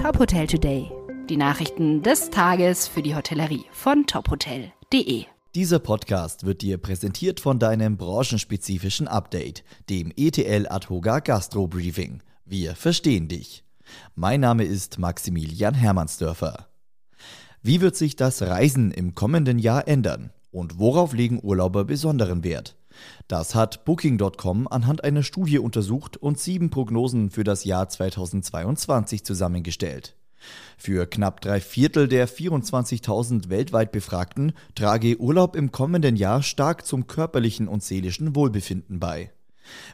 Top Hotel Today. Die Nachrichten des Tages für die Hotellerie von tophotel.de. Dieser Podcast wird dir präsentiert von deinem branchenspezifischen Update, dem ETL Adhoga Gastro Briefing. Wir verstehen dich. Mein Name ist Maximilian Hermannsdörfer. Wie wird sich das Reisen im kommenden Jahr ändern? Und worauf legen Urlauber besonderen Wert? Das hat Booking.com anhand einer Studie untersucht und sieben Prognosen für das Jahr 2022 zusammengestellt. Für knapp drei Viertel der 24.000 weltweit Befragten trage Urlaub im kommenden Jahr stark zum körperlichen und seelischen Wohlbefinden bei.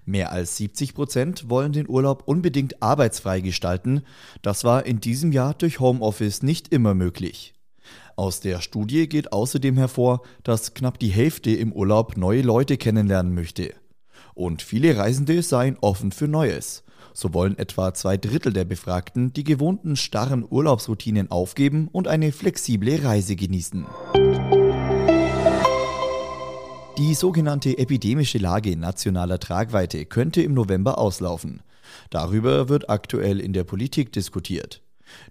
Mehr als 70 Prozent wollen den Urlaub unbedingt arbeitsfrei gestalten. Das war in diesem Jahr durch Homeoffice nicht immer möglich. Aus der Studie geht außerdem hervor, dass knapp die Hälfte im Urlaub neue Leute kennenlernen möchte. Und viele Reisende seien offen für Neues. So wollen etwa zwei Drittel der Befragten die gewohnten starren Urlaubsroutinen aufgeben und eine flexible Reise genießen. Die sogenannte epidemische Lage nationaler Tragweite könnte im November auslaufen. Darüber wird aktuell in der Politik diskutiert.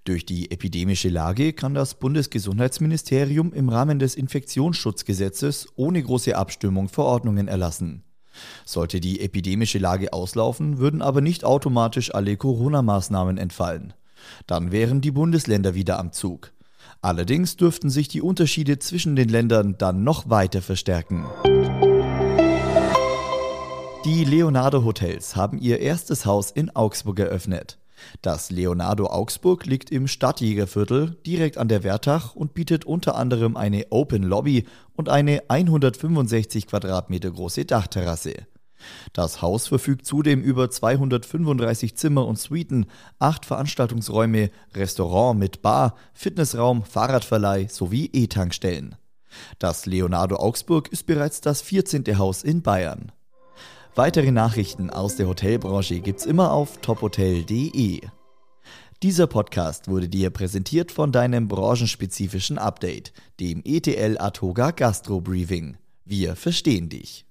Durch die epidemische Lage kann das Bundesgesundheitsministerium im Rahmen des Infektionsschutzgesetzes ohne große Abstimmung Verordnungen erlassen. Sollte die epidemische Lage auslaufen, würden aber nicht automatisch alle Corona-Maßnahmen entfallen. Dann wären die Bundesländer wieder am Zug. Allerdings dürften sich die Unterschiede zwischen den Ländern dann noch weiter verstärken. Die Leonardo Hotels haben ihr erstes Haus in Augsburg eröffnet. Das Leonardo Augsburg liegt im Stadtjägerviertel direkt an der Wertach und bietet unter anderem eine Open Lobby und eine 165 Quadratmeter große Dachterrasse. Das Haus verfügt zudem über 235 Zimmer und Suiten, acht Veranstaltungsräume, Restaurant mit Bar, Fitnessraum, Fahrradverleih sowie E-Tankstellen. Das Leonardo Augsburg ist bereits das 14. Haus in Bayern. Weitere Nachrichten aus der Hotelbranche gibt's immer auf tophotel.de. Dieser Podcast wurde dir präsentiert von deinem branchenspezifischen Update, dem ETL Atoga Gastro Briefing. Wir verstehen dich.